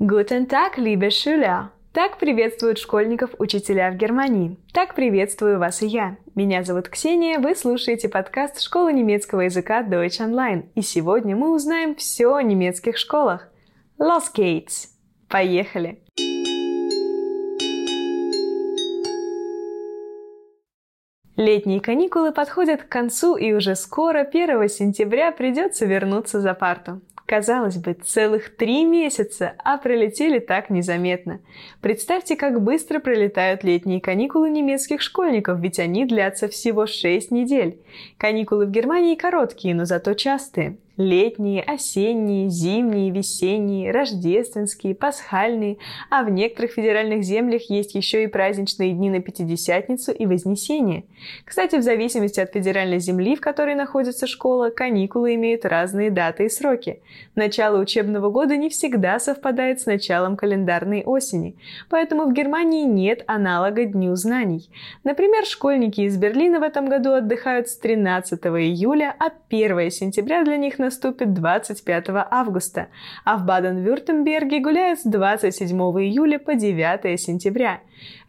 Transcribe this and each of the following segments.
Guten Tag, liebe Schüler! Так приветствуют школьников учителя в Германии. Так приветствую вас и я. Меня зовут Ксения, вы слушаете подкаст школы немецкого языка Deutsch Online. И сегодня мы узнаем все о немецких школах. Los geht's! Поехали! Летние каникулы подходят к концу, и уже скоро, 1 сентября, придется вернуться за парту. Казалось бы, целых три месяца, а пролетели так незаметно. Представьте, как быстро пролетают летние каникулы немецких школьников, ведь они длятся всего шесть недель. Каникулы в Германии короткие, но зато частые. Летние, осенние, зимние, весенние, рождественские, пасхальные, а в некоторых федеральных землях есть еще и праздничные дни на Пятидесятницу и Вознесение. Кстати, в зависимости от федеральной земли, в которой находится школа, каникулы имеют разные даты и сроки. Начало учебного года не всегда совпадает с началом календарной осени, поэтому в Германии нет аналога Дню знаний. Например, школьники из Берлина в этом году отдыхают с 13 июля, а 1 сентября для них наступит 25 августа, а в Баден-Вюртемберге гуляют с 27 июля по 9 сентября.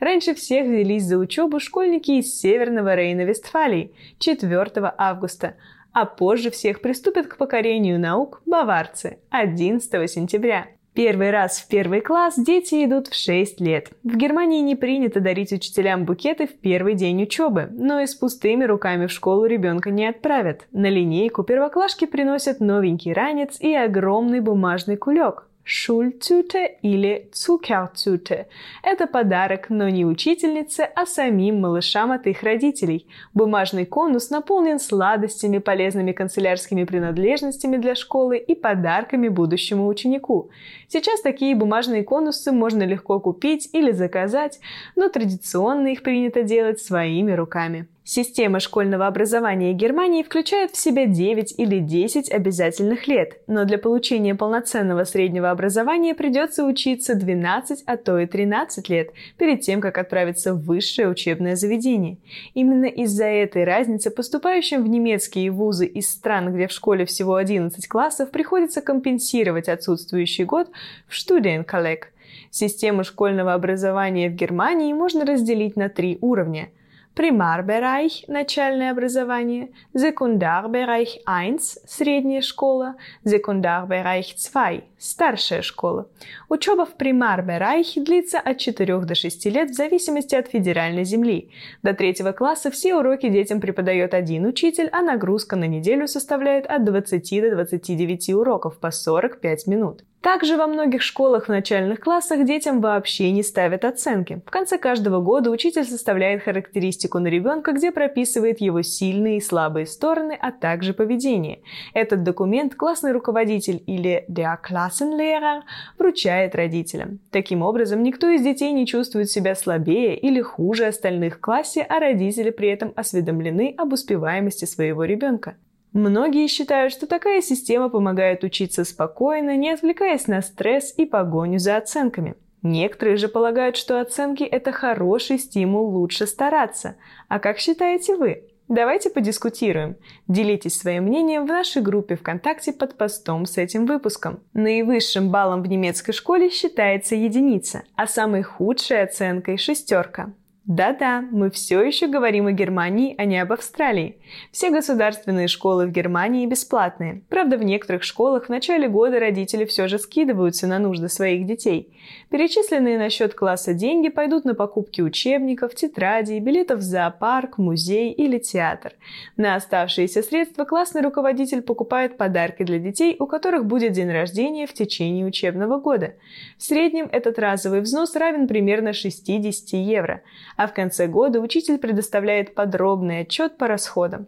Раньше всех взялись за учебу школьники из Северного Рейна-Вестфалии 4 августа, а позже всех приступят к покорению наук баварцы 11 сентября. Первый раз в первый класс дети идут в 6 лет. В Германии не принято дарить учителям букеты в первый день учебы, но и с пустыми руками в школу ребенка не отправят. На линейку первоклашки приносят новенький ранец и огромный бумажный кулек. Schultüte или Zuckertüte. Это подарок, но не учительнице, а самим малышам от их родителей. Бумажный конус наполнен сладостями, полезными канцелярскими принадлежностями для школы и подарками будущему ученику. Сейчас такие бумажные конусы можно легко купить или заказать, но традиционно их принято делать своими руками. Система школьного образования Германии включает в себя 9 или 10 обязательных лет, но для получения полноценного среднего образования придется учиться 12, а то и 13 лет перед тем, как отправиться в высшее учебное заведение. Именно из-за этой разницы поступающим в немецкие вузы из стран, где в школе всего 11 классов, приходится компенсировать отсутствующий год в Studienkolleg. Систему школьного образования в Германии можно разделить на три уровня – Примарbereich – начальное образование, Sekundarbereich 1 – средняя школа, Sekundarbereich 2 – старшая школа. Учеба в Примарберайхе длится от 4 до 6 лет в зависимости от федеральной земли. До третьего класса все уроки детям преподает один учитель, а нагрузка на неделю составляет от 20 до 29 уроков по 45 минут. Также во многих школах в начальных классах детям вообще не ставят оценки. В конце каждого года учитель составляет характеристику на ребенка, где прописывает его сильные и слабые стороны, а также поведение. Этот документ классный руководитель или der Klassenlehrer вручает родителям. Таким образом, никто из детей не чувствует себя слабее или хуже остальных в классе, а родители при этом осведомлены об успеваемости своего ребенка. Многие считают, что такая система помогает учиться спокойно, не отвлекаясь на стресс и погоню за оценками. Некоторые же полагают, что оценки – это хороший стимул лучше стараться. А как считаете вы? Давайте подискутируем. Делитесь своим мнением в нашей группе ВКонтакте под постом с этим выпуском. Наивысшим баллом в немецкой школе считается единица, а самой худшей оценкой – шестерка. Да-да, мы все еще говорим о Германии, а не об Австралии. Все государственные школы в Германии бесплатные. Правда, в некоторых школах в начале года родители все же скидываются на нужды своих детей. Перечисленные на счет класса деньги пойдут на покупки учебников, тетрадей, билетов в зоопарк, музей или театр. На оставшиеся средства классный руководитель покупает подарки для детей, у которых будет день рождения в течение учебного года. В среднем этот разовый взнос равен примерно 60 евро а в конце года учитель предоставляет подробный отчет по расходам.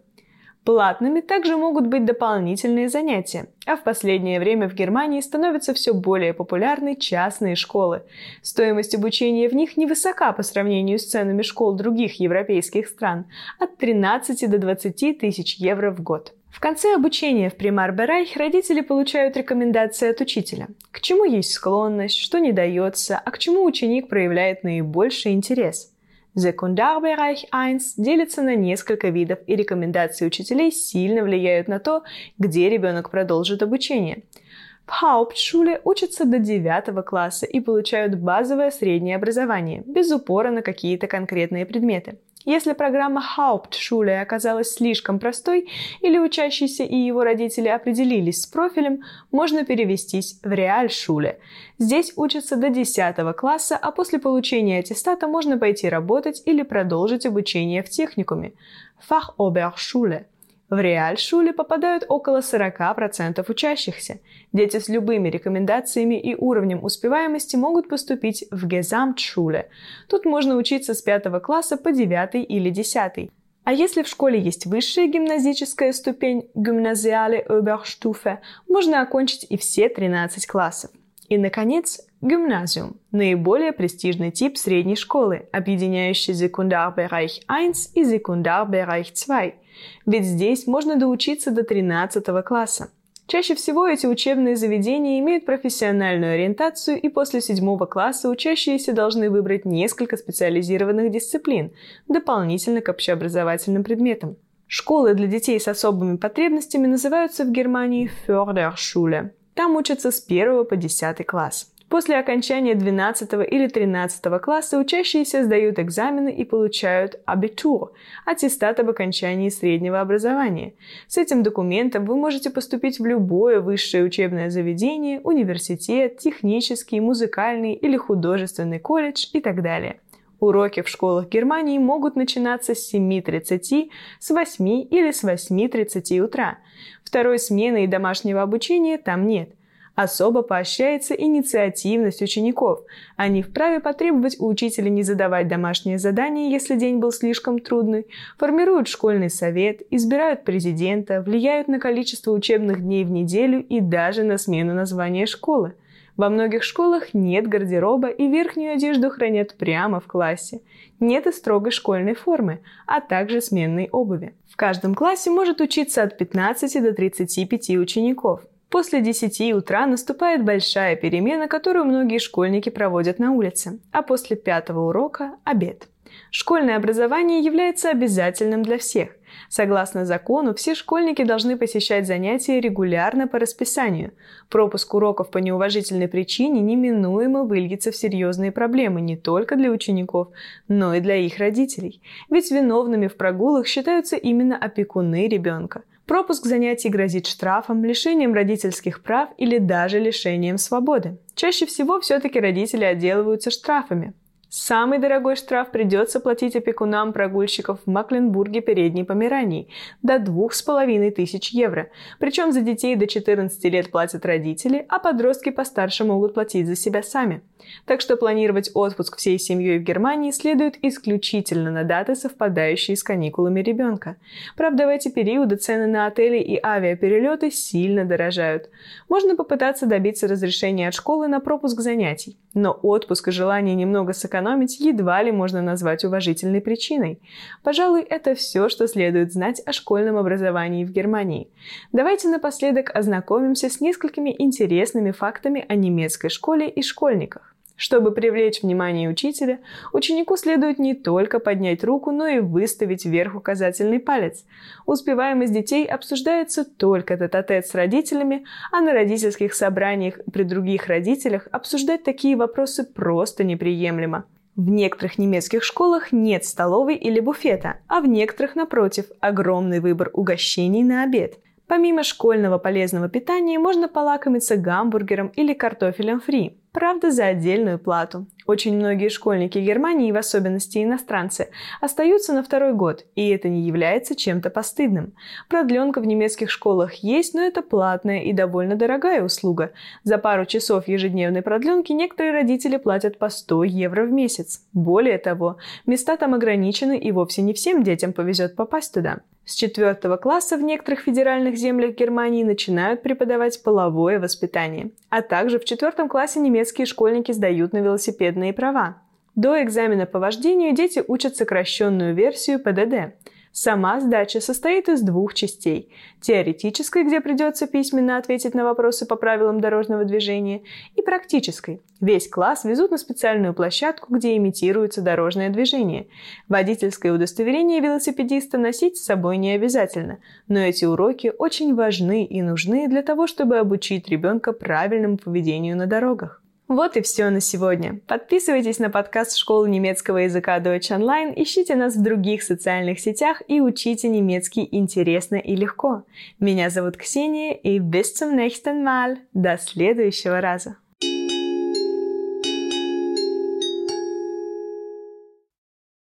Платными также могут быть дополнительные занятия, а в последнее время в Германии становятся все более популярны частные школы. Стоимость обучения в них невысока по сравнению с ценами школ других европейских стран – от 13 до 20 тысяч евро в год. В конце обучения в Примар-Берайх родители получают рекомендации от учителя. К чему есть склонность, что не дается, а к чему ученик проявляет наибольший интерес – Секундарbereich 1 делится на несколько видов, и рекомендации учителей сильно влияют на то, где ребенок продолжит обучение. В Hauptschule учатся до 9 класса и получают базовое среднее образование, без упора на какие-то конкретные предметы. Если программа Hauptschule оказалась слишком простой или учащийся и его родители определились с профилем, можно перевестись в Realschule. Здесь учатся до 10 класса, а после получения аттестата можно пойти работать или продолжить обучение в техникуме. Fachoberschule. В Реальшуле попадают около 40% учащихся. Дети с любыми рекомендациями и уровнем успеваемости могут поступить в Gesamtschule. Тут можно учиться с 5 класса по 9 или 10. А если в школе есть высшая гимназическая ступень Gymnasiale Oberstufe, можно окончить и все 13 классов. И, наконец, гимназиум – наиболее престижный тип средней школы, объединяющий Sekundarbereich 1 и Sekundarbereich 2. Ведь здесь можно доучиться до 13 класса. Чаще всего эти учебные заведения имеют профессиональную ориентацию, и после седьмого класса учащиеся должны выбрать несколько специализированных дисциплин, дополнительно к общеобразовательным предметам. Школы для детей с особыми потребностями называются в Германии Förderschule. Там учатся с 1 по 10 класс. После окончания 12 или 13 класса учащиеся сдают экзамены и получают абитур – аттестат об окончании среднего образования. С этим документом вы можете поступить в любое высшее учебное заведение, университет, технический, музыкальный или художественный колледж и так далее. Уроки в школах Германии могут начинаться с 7.30, с 8 или с 8.30 утра. Второй смены и домашнего обучения там нет – Особо поощряется инициативность учеников. Они вправе потребовать у учителя не задавать домашние задания, если день был слишком трудный, формируют школьный совет, избирают президента, влияют на количество учебных дней в неделю и даже на смену названия школы. Во многих школах нет гардероба и верхнюю одежду хранят прямо в классе. Нет и строгой школьной формы, а также сменной обуви. В каждом классе может учиться от 15 до 35 учеников. После 10 утра наступает большая перемена, которую многие школьники проводят на улице, а после пятого урока – обед. Школьное образование является обязательным для всех. Согласно закону, все школьники должны посещать занятия регулярно по расписанию. Пропуск уроков по неуважительной причине неминуемо выльется в серьезные проблемы не только для учеников, но и для их родителей. Ведь виновными в прогулах считаются именно опекуны ребенка. Пропуск занятий грозит штрафом, лишением родительских прав или даже лишением свободы. Чаще всего все-таки родители отделываются штрафами. Самый дорогой штраф придется платить опекунам прогульщиков в Макленбурге Передней Померании – до двух с половиной тысяч евро. Причем за детей до 14 лет платят родители, а подростки постарше могут платить за себя сами. Так что планировать отпуск всей семьей в Германии следует исключительно на даты, совпадающие с каникулами ребенка. Правда, в эти периоды цены на отели и авиаперелеты сильно дорожают. Можно попытаться добиться разрешения от школы на пропуск занятий, но отпуск и желание немного сэкономить сэкономить едва ли можно назвать уважительной причиной. Пожалуй, это все, что следует знать о школьном образовании в Германии. Давайте напоследок ознакомимся с несколькими интересными фактами о немецкой школе и школьниках. Чтобы привлечь внимание учителя, ученику следует не только поднять руку, но и выставить вверх указательный палец. Успеваемость детей обсуждается только тет-а-тет с родителями, а на родительских собраниях при других родителях обсуждать такие вопросы просто неприемлемо. В некоторых немецких школах нет столовой или буфета, а в некоторых, напротив, огромный выбор угощений на обед. Помимо школьного полезного питания можно полакомиться гамбургером или картофелем фри правда за отдельную плату. Очень многие школьники Германии, в особенности иностранцы, остаются на второй год, и это не является чем-то постыдным. Продленка в немецких школах есть, но это платная и довольно дорогая услуга. За пару часов ежедневной продленки некоторые родители платят по 100 евро в месяц. Более того, места там ограничены, и вовсе не всем детям повезет попасть туда. С четвертого класса в некоторых федеральных землях Германии начинают преподавать половое воспитание, а также в четвертом классе немецкие школьники сдают на велосипедные права. До экзамена по вождению дети учат сокращенную версию ПДД. Сама сдача состоит из двух частей. Теоретической, где придется письменно ответить на вопросы по правилам дорожного движения, и практической. Весь класс везут на специальную площадку, где имитируется дорожное движение. Водительское удостоверение велосипедиста носить с собой не обязательно, но эти уроки очень важны и нужны для того, чтобы обучить ребенка правильному поведению на дорогах. Вот и все на сегодня. Подписывайтесь на подкаст школы немецкого языка Deutsch Online, ищите нас в других социальных сетях и учите немецкий интересно и легко. Меня зовут Ксения и bis zum nächsten Mal. До следующего раза.